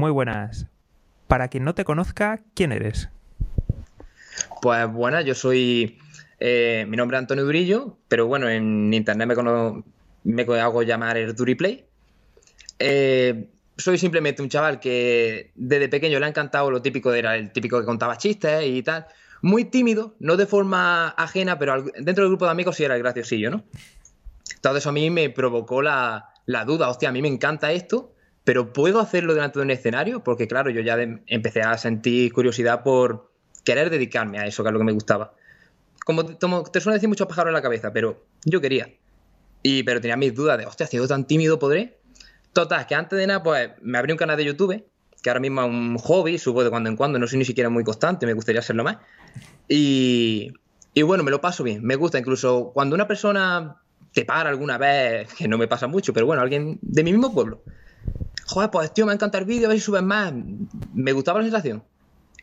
Muy buenas. Para quien no te conozca, ¿quién eres? Pues bueno, yo soy. Eh, mi nombre es Antonio Durillo, pero bueno, en internet me, me hago llamar el Duriplay. Eh, soy simplemente un chaval que desde pequeño le ha encantado lo típico, era el típico que contaba chistes y tal. Muy tímido, no de forma ajena, pero dentro del grupo de amigos sí era el graciosillo, ¿no? Todo eso a mí me provocó la, la duda, hostia, a mí me encanta esto, pero ¿puedo hacerlo delante de un escenario? Porque claro, yo ya empecé a sentir curiosidad por querer dedicarme a eso, que es lo que me gustaba. Como, te suele decir muchos pájaros en la cabeza, pero yo quería. Y, pero tenía mis dudas de, hostia, sido tan tímido, ¿podré? Total, que antes de nada, pues me abrí un canal de YouTube, que ahora mismo es un hobby, subo de cuando en cuando, no soy ni siquiera muy constante, me gustaría hacerlo más. Y, y bueno, me lo paso bien, me gusta incluso cuando una persona te para alguna vez, que no me pasa mucho, pero bueno, alguien de mi mismo pueblo. Joder, pues tío, me encanta el vídeo, a ver más. Me gustaba la sensación.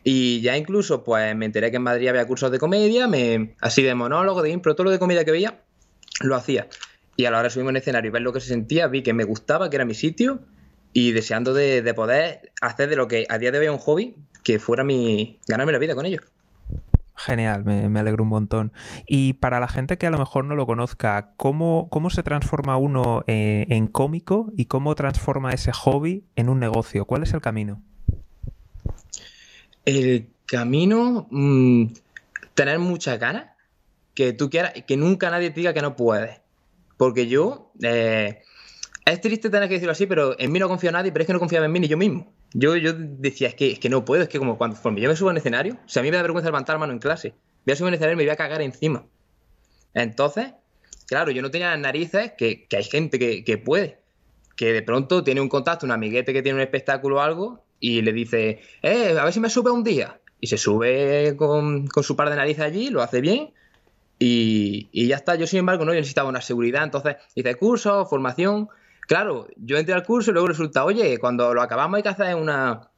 Y ya incluso, pues me enteré que en Madrid había cursos de comedia, me, así de monólogo, de impro, todo lo de comedia que veía, lo hacía. Y a la hora de subirme en escenario y ver lo que se sentía, vi que me gustaba, que era mi sitio, y deseando de, de poder hacer de lo que a día de hoy es un hobby, que fuera mi. ganarme la vida con ello. Genial, me, alegro un montón. Y para la gente que a lo mejor no lo conozca, ¿cómo, cómo se transforma uno eh, en cómico y cómo transforma ese hobby en un negocio? ¿Cuál es el camino? El camino, mm, tener mucha ganas, que tú quieras, que nunca nadie te diga que no puedes. Porque yo, eh, es triste tener que decirlo así, pero en mí no confío en nadie, pero es que no confiaba en mí ni yo mismo. Yo, yo decía, es que, es que no puedo, es que como cuando yo me subo al escenario, o sea, a mí me da vergüenza levantar mano en clase, voy a subir al escenario y me voy a cagar encima. Entonces, claro, yo no tenía las narices que, que hay gente que, que, puede, que de pronto tiene un contacto, un amiguete que tiene un espectáculo o algo, y le dice, eh, a ver si me sube un día. Y se sube con, con su par de narices allí, lo hace bien, y, y, ya está. Yo, sin embargo, no, necesitaba una seguridad, entonces hice curso, formación, Claro, yo entré al curso y luego resulta, oye, cuando lo acabamos hay que hacer una,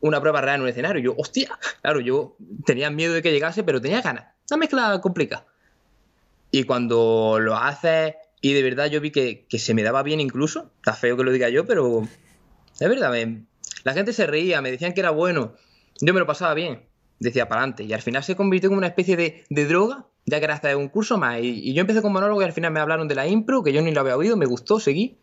prueba real en un escenario. Y yo, hostia, claro, yo tenía miedo de que llegase, pero tenía ganas. Una mezcla complicada. Y cuando lo haces y de verdad yo vi que, se me daba bien incluso, está feo que lo diga yo, pero es verdad, la gente se reía, me decían que era bueno, yo me lo pasaba bien, decía para adelante. Y al final se convirtió en una especie de, droga, ya que era hasta un curso más. Y, y, yo empecé con monólogo y al final me hablaron de la impro, que yo ni lo había oído, me gustó, seguí.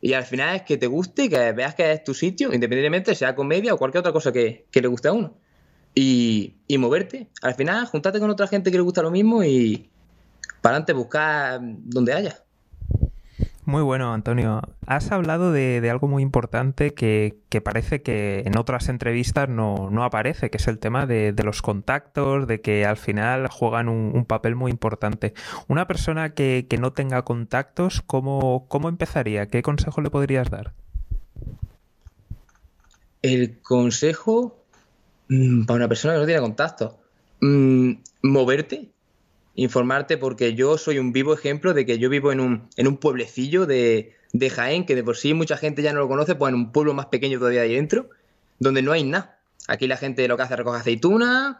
Y al final es que te guste, que veas que es tu sitio, independientemente sea comedia o cualquier otra cosa que, le guste a uno. Y, y, moverte. Al final, juntarte con otra gente que le gusta lo mismo y para adelante buscar donde haya. Muy bueno, Antonio. Has hablado de, algo muy importante que, parece que en otras entrevistas no, aparece, que es el tema de, los contactos, de que al final juegan un, papel muy importante. Una persona que, no tenga contactos, ¿cómo, ¿cómo empezaría? ¿Qué consejo le podrías dar? El consejo mm, para una persona que no tiene contactos, mm, moverte, informarte porque yo soy un vivo ejemplo de que yo vivo en un, en un pueblecillo de, de Jaén, que de por sí mucha gente ya no lo conoce, pues en un pueblo más pequeño todavía ahí dentro, donde no hay nada. Aquí la gente lo que hace es recoger aceitunas,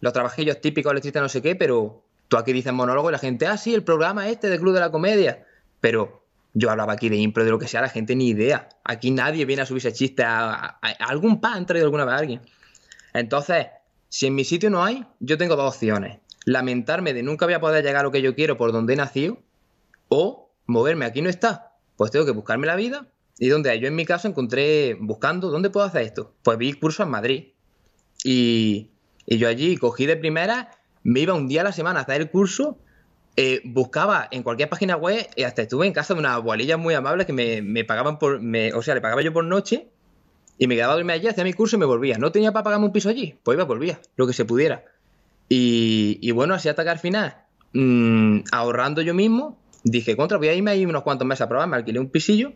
los trabajillos típicos electricistas no sé qué, pero tú aquí dices monólogo y la gente, ah, sí, el programa este del Club de la Comedia. Pero yo hablaba aquí de impro, de lo que sea, la gente ni idea. Aquí nadie viene a subirse chistes a, algún pan traído alguna vez a alguien. Entonces, si en mi sitio no hay, yo tengo dos opciones lamentarme de nunca voy a poder llegar a lo que yo quiero por donde he nacido, o moverme, aquí no está, pues tengo que buscarme la vida. Y donde yo en mi caso encontré, buscando, ¿dónde puedo hacer esto? Pues vi curso en Madrid. Y, yo allí cogí de primera, me iba un día a la semana a hacer el curso, eh, buscaba en cualquier página web, y hasta estuve en casa de una abuelillas muy amables que me, pagaban por, o sea, le pagaba yo por noche, y me quedaba a dormir allí, hacía mi curso y me volvía. No tenía para pagarme un piso allí, pues iba, volvía, lo que se pudiera. Y, bueno, así hasta que al final, mm, ahorrando yo mismo, dije, contra, voy a irme ahí unos cuantos meses a probar, me alquilé un pisillo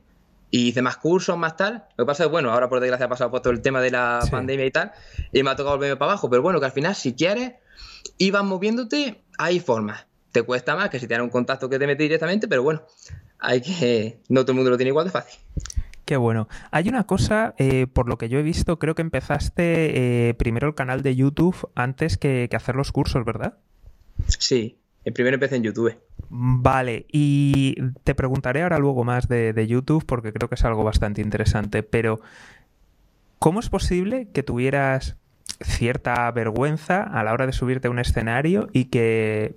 y hice más cursos, más tal. Lo que pasa es, bueno, ahora por desgracia ha pasado por todo el tema de la pandemia y tal, y me ha tocado volverme para abajo, pero bueno, que al final, si quieres, ibas moviéndote, hay formas. Te cuesta más que si tienes un contacto que te metes directamente, pero bueno, hay que. No todo el mundo lo tiene igual de fácil. Qué bueno. Hay una cosa, eh, por lo que yo he visto, creo que empezaste eh, primero el canal de YouTube antes que, hacer los cursos, ¿verdad? Sí, el primero empecé en YouTube. Vale, y te preguntaré ahora luego más de, YouTube porque creo que es algo bastante interesante, pero ¿cómo es posible que tuvieras cierta vergüenza a la hora de subirte a un escenario y que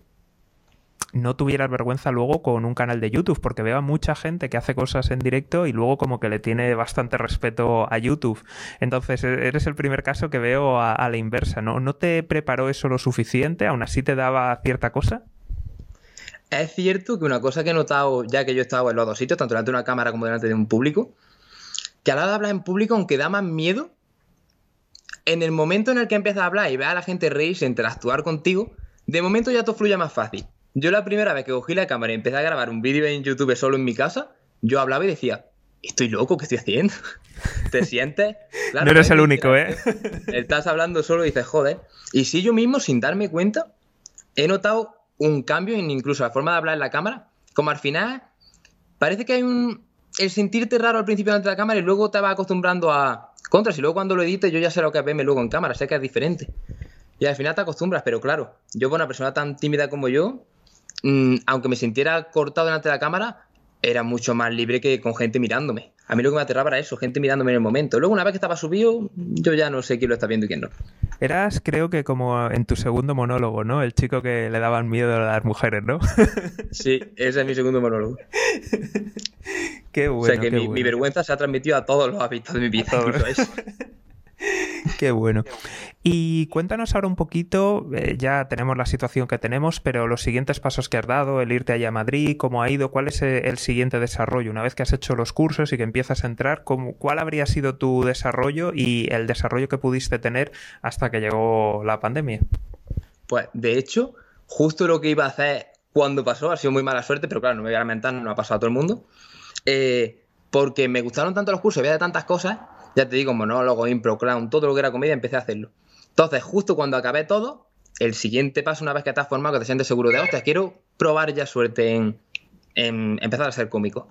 no tuvieras vergüenza luego con un canal de YouTube, porque veo a mucha gente que hace cosas en directo y luego como que le tiene bastante respeto a YouTube. Entonces, e-, eres el primer caso que veo a, la inversa, ¿no? ¿No te preparó eso lo suficiente? ¿Aún así te daba cierta cosa? Es cierto que una cosa que he notado, ya que yo he estado en los dos sitios, tanto delante de una cámara como delante de un público, que a la hora de hablar en público, aunque da más miedo, en el momento en el que empiezas a hablar y ves a la gente reírse, interactuar contigo, de momento ya todo fluye más fácil. Yo la primera vez que cogí la cámara y empecé a grabar un vídeo en YouTube solo en mi casa, yo hablaba y decía, estoy loco, ¿qué estoy haciendo? ¿Te sientes? no eres el único, ¿eh? Estás hablando solo y dices, joder. Y si yo mismo, sin darme cuenta, he notado un cambio en incluso la forma de hablar en la cámara. Como al final, parece que hay un. El sentirte raro al principio de la cámara y luego te vas acostumbrando a. Contras, y luego cuando lo edites, yo ya sé lo que verme luego en cámara, sé que es diferente. Y al final te acostumbras, pero claro, yo, con una persona tan tímida como yo, Mm, aunque me sintiera cortado delante de la cámara, era mucho más libre que con gente mirándome. A mí lo que me aterraba era eso, gente mirándome en el momento. Luego, una vez que estaba subido, yo ya no sé quién lo está viendo y quién no. Eras, creo que como en tu segundo monólogo, ¿no? El chico que le daban miedo a las mujeres, ¿no? sí, ese es mi segundo monólogo. qué bueno. O sea que mi, vergüenza se ha transmitido a todos los hábitos de mi vida. Qué bueno. Y cuéntanos ahora un poquito, eh, ya tenemos la situación que tenemos, pero los siguientes pasos que has dado, el irte allá a Madrid, cómo ha ido, cuál es eh, el siguiente desarrollo. Una vez que has hecho los cursos y que empiezas a entrar, ¿cuál habría sido tu desarrollo y el desarrollo que pudiste tener hasta que llegó la pandemia? Pues de hecho, justo lo que iba a hacer cuando pasó, ha sido muy mala suerte, pero claro, no me voy a lamentar, no ha pasado a todo el mundo. Eh, porque me gustaron tanto los cursos, había de tantas cosas, ya te digo, monólogo, impro, clown, todo lo que era comedia, empecé a hacerlo. Entonces, justo cuando acabé todo, el siguiente paso, una vez que estás formado, que te sientes seguro de, hostia, quiero probar ya suerte en, empezar a ser cómico.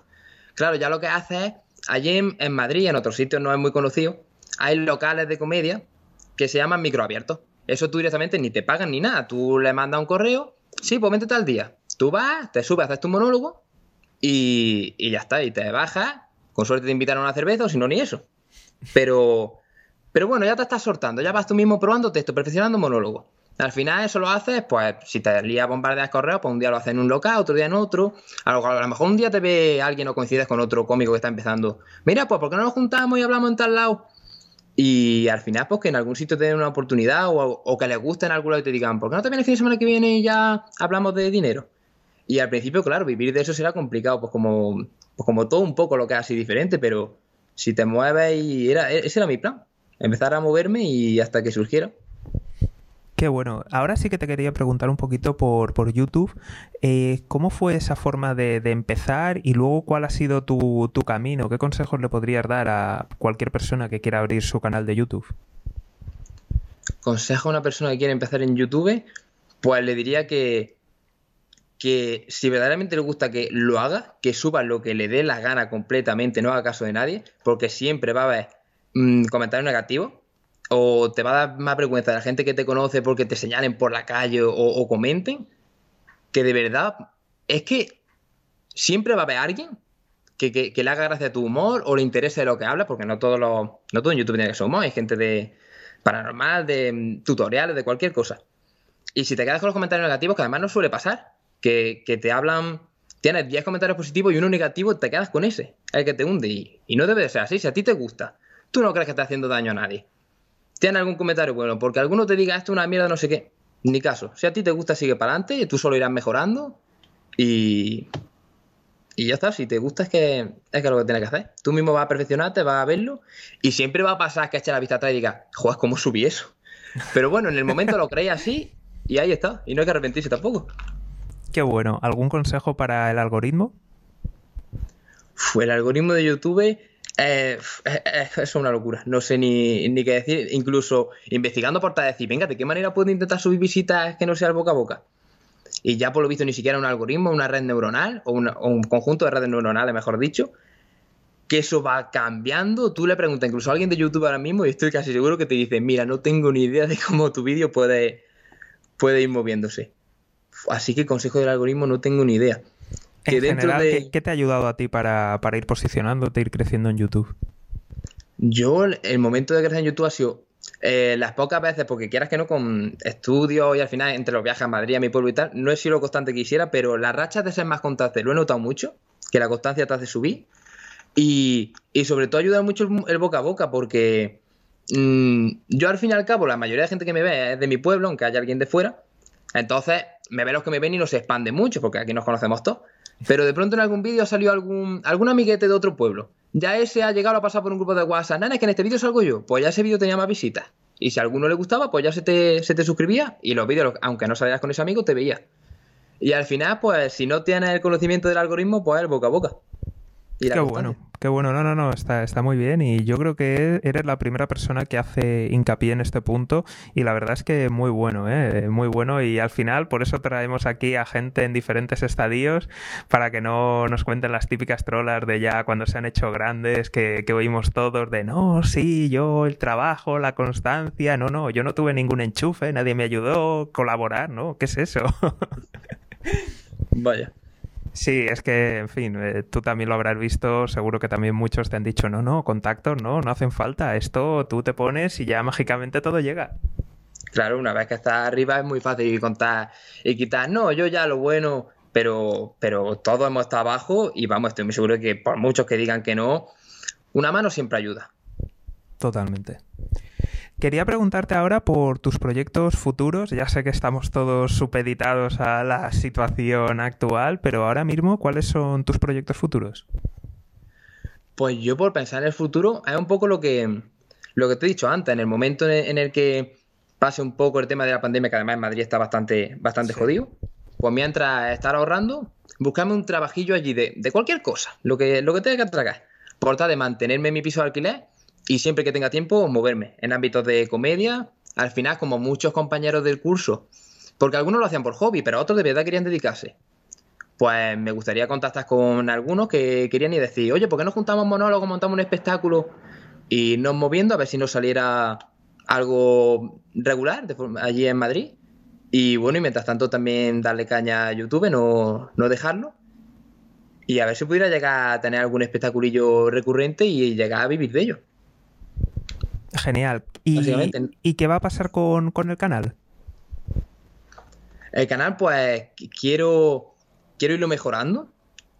Claro, ya lo que haces es, allí en, Madrid, en otros sitios no es muy conocido, hay locales de comedia que se llaman microabiertos. Eso tú directamente ni te pagan ni nada. Tú le mandas un correo, sí, pues vente tal día. Tú vas, te subes, haces tu monólogo y, y ya está. Y te bajas, con suerte te invitan a una cerveza o si no, ni eso. Pero pero bueno, ya te estás sortando, ya vas tú mismo probando texto, perfeccionando monólogo. Al final eso lo haces, pues si te lías bombardeas correos, pues un día lo haces en un local, otro día en otro. A lo, a lo, mejor un día te ve alguien o coincides con otro cómico que está empezando. Mira, pues ¿por qué no nos juntamos y hablamos en tal lado? Y al final, pues que en algún sitio te den una oportunidad o, que les guste en algún lado y te digan, ¿por qué no te vienes el fin de semana que viene y ya hablamos de dinero? Y al principio, claro, vivir de eso será complicado, pues como, pues como todo un poco lo que es así diferente, pero si te mueves y era, ese era mi plan empezar a moverme y hasta que surgiera. Qué bueno. Ahora sí que te quería preguntar un poquito por, por YouTube. Eh, ¿Cómo fue esa forma de, empezar y luego cuál ha sido tu, tu, camino? ¿Qué consejos le podrías dar a cualquier persona que quiera abrir su canal de YouTube? Consejo a una persona que quiere empezar en YouTube, pues le diría que, que si verdaderamente le gusta que lo haga, que suba lo que le dé la gana completamente, no haga caso de nadie, porque siempre va a haber mmm, comentarios negativos o te va a dar más vergüenza de la gente que te conoce porque te señalen por la calle o, comenten, que de verdad es que siempre va a haber alguien que, le haga gracia a tu humor o le interese lo que habla porque no todo, lo, no todo en YouTube tiene que ser humor, hay gente de paranormal, de mm, tutoriales, de cualquier cosa. Y si te quedas con los comentarios negativos, que además no suele pasar, que, te hablan, tienes 10 comentarios positivos y uno negativo, te quedas con ese, el que te hunde. Y, no debe de ser así, si a ti te gusta tú no crees que está haciendo daño a nadie. ¿Tienes algún comentario? Bueno, porque alguno te diga esto es una mierda, no sé qué. Ni caso. Si a ti te gusta, sigue para adelante, tú solo irás mejorando y. Y ya está, si te gusta es que es que lo que tienes que hacer. Tú mismo vas a perfeccionarte, vas a verlo y siempre va a pasar que eche la vista atrás y digas, joder, ¿cómo subí eso? Pero bueno, en el momento lo crees así y ahí está. Y no hay que arrepentirse tampoco. Qué bueno. ¿Algún consejo para el algoritmo? El algoritmo de YouTube eh, es una locura, no sé ni, qué decir. Incluso investigando por decir, venga, ¿de qué manera puedo intentar subir visitas que no sea el boca a boca? Y ya por lo visto ni siquiera un algoritmo, una red neuronal o, un conjunto de redes neuronales, mejor dicho, que eso va cambiando. Tú le preguntas incluso a alguien de YouTube ahora mismo y estoy casi seguro que te dice, mira, no tengo ni idea de cómo tu vídeo puede, puede ir moviéndose. Así que consejo del algoritmo no tengo ni idea. ¿qué, te ha ayudado a ti para, ir posicionándote, ir creciendo en YouTube? Yo, el momento de crecer en YouTube ha sido eh, las pocas veces, porque quieras que no, con estudios y al final entre los viajes a Madrid, a mi pueblo y tal, no he sido lo constante que quisiera, pero las rachas de ser más constante lo he notado mucho, que la constancia te hace subir. Y, y sobre todo ayuda mucho el, boca a boca, porque mm, yo al fin y al cabo, la mayoría de gente que me ve es de mi pueblo, aunque haya alguien de fuera. Entonces, me ve los que me ven y no se expande mucho, porque aquí nos conocemos todos. Pero de pronto en algún vídeo salió algún, algún amiguete de otro pueblo ya ese ha llegado a pasar por un grupo de WhatsApp. Nana, es que en este vídeo salgo yo. Pues ya ese vídeo tenía más visitas. Y si a alguno le gustaba, pues ya se te, se te suscribía y los vídeos, aunque no salieras con ese amigo, te veía. Y al final, pues si no tienes el conocimiento del algoritmo, pues boca a boca. Qué bueno, qué bueno. No, no, no, está, está muy bien y yo creo que eres la primera persona que hace hincapié en este punto y la verdad es que muy bueno, ¿eh? muy bueno y al final por eso traemos aquí a gente en diferentes estadios para que no nos cuenten las típicas trolas de ya cuando se han hecho grandes que, que oímos todos de no, sí, yo el trabajo, la constancia, no, no, yo no tuve ningún enchufe, nadie me ayudó a colaborar, ¿no? ¿Qué es eso? Vaya. Sí, es que, en fin, eh, tú también lo habrás visto, seguro que también muchos te han dicho, no, no, contactos no, no hacen falta, esto tú te pones y ya mágicamente todo llega. Claro, una vez que estás arriba es muy fácil contar y quitar, no, yo ya lo bueno, pero, pero todos hemos estado abajo y vamos, estoy muy seguro que por muchos que digan que no, una mano siempre ayuda. Totalmente. Quería preguntarte ahora por tus proyectos futuros. Ya sé que estamos todos supeditados a la situación actual, pero ahora mismo, ¿cuáles son tus proyectos futuros? Pues yo por pensar en el futuro, es un poco lo que, lo que te he dicho antes, en el momento en el, que pase un poco el tema de la pandemia, que además en Madrid está bastante, bastante jodido, pues mientras estar ahorrando, buscarme un trabajillo allí de, de cualquier cosa, lo que, lo que tenga que tragar, por tal de mantenerme en mi piso de alquiler y siempre que tenga tiempo moverme en ámbitos de comedia, al final como muchos compañeros del curso, porque algunos lo hacían por hobby, pero otros de verdad querían dedicarse. Pues me gustaría contactar con algunos que querían y decir, oye, ¿por qué no juntamos monólogos, montamos un espectáculo y nos moviendo a ver si nos saliera algo regular allí en Madrid? Y bueno, y mientras tanto también darle caña a YouTube, no, no dejarlo. Y a ver si pudiera llegar a tener algún espectaculillo recurrente y llegar a vivir de ello. Genial. ¿Y, qué va a pasar con, el canal? El canal, pues, quiero, quiero irlo mejorando.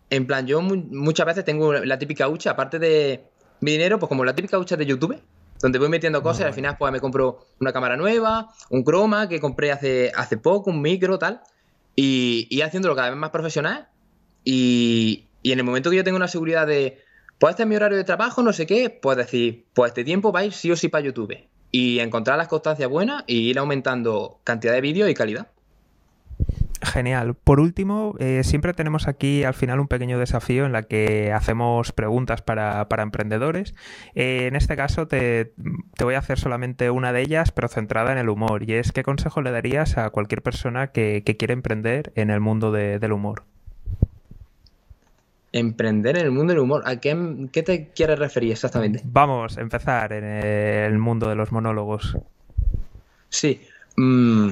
En plan, yo muchas veces tengo la típica hucha, aparte de mi dinero, pues como la típica hucha de YouTube, donde voy metiendo cosas y al final pues me compro una cámara nueva, un croma que compré hace, hace poco, un micro, tal, y, y haciéndolo cada vez más profesional. Y, y en el momento que yo tengo una seguridad de, pues este es mi horario de trabajo, no sé qué, pues decir, pues este tiempo va a ir sí o sí para YouTube. Y encontrar las constancias buenas y ir aumentando cantidad de vídeos y calidad. Genial. Por último, eh, siempre tenemos aquí al final un pequeño desafío en la que hacemos preguntas para, emprendedores. Eh, en este caso te, voy a hacer solamente una de ellas, pero centrada en el humor. Y es, ¿qué consejo le darías a cualquier persona que, quiere emprender en el mundo del humor? Emprender en el mundo del humor. ¿A qué, te quieres referir exactamente? Vamos a empezar en el mundo de los monólogos. Sí. Mm,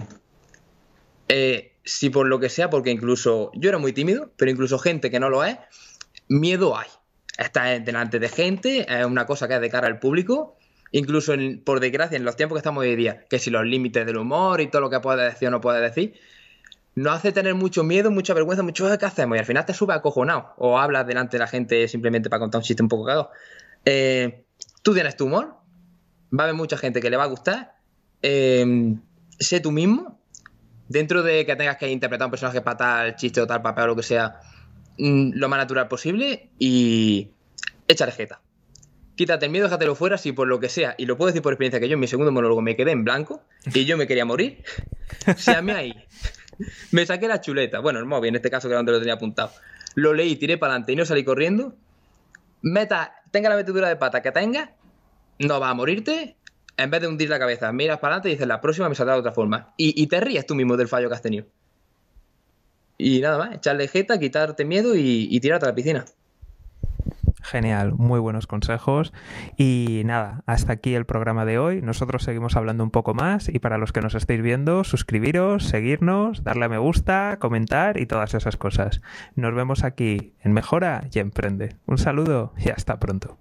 eh, si por lo que sea, porque incluso yo era muy tímido, pero incluso gente que no lo es, miedo hay. Estar delante de gente es una cosa que es de cara al público. Incluso, por desgracia, en los tiempos que estamos hoy día, que si los límites del humor y todo lo que puede decir o no puede decir, no hace tener mucho miedo, mucha vergüenza, mucho ¿qué hacemos? Y al final te sube acojonado o hablas delante de la gente simplemente para contar un chiste un poco cagado. Eh, tú tienes tu humor, va a haber mucha gente que le va a gustar. Eh, sé tú mismo, dentro de que tengas que interpretar un personaje para tal chiste o tal papel o lo que sea, mm, lo más natural posible y échale jeta. Quítate el miedo, déjatelo fuera si por lo que sea, y lo puedo decir por experiencia que yo en mi segundo monólogo me quedé en blanco y yo me quería morir. Si ahí me saqué la chuleta, bueno, el móvil en este caso que era donde lo tenía apuntado. Lo leí, tiré para adelante y no salí corriendo. Meta, tenga la metedura de pata que tenga, no va a morirte. En vez de hundir la cabeza, miras para adelante y dices, la próxima me saldrá de otra forma. Y, te ríes tú mismo del fallo que has tenido. Y nada más, echarle jeta, quitarte miedo y, y tirarte a la piscina. Genial, muy buenos consejos. Y nada, hasta aquí el programa de hoy. Nosotros seguimos hablando un poco más y para los que nos estéis viendo, suscribiros, seguirnos, darle a me gusta, comentar y todas esas cosas. Nos vemos aquí en Mejora y Emprende. Un saludo y hasta pronto.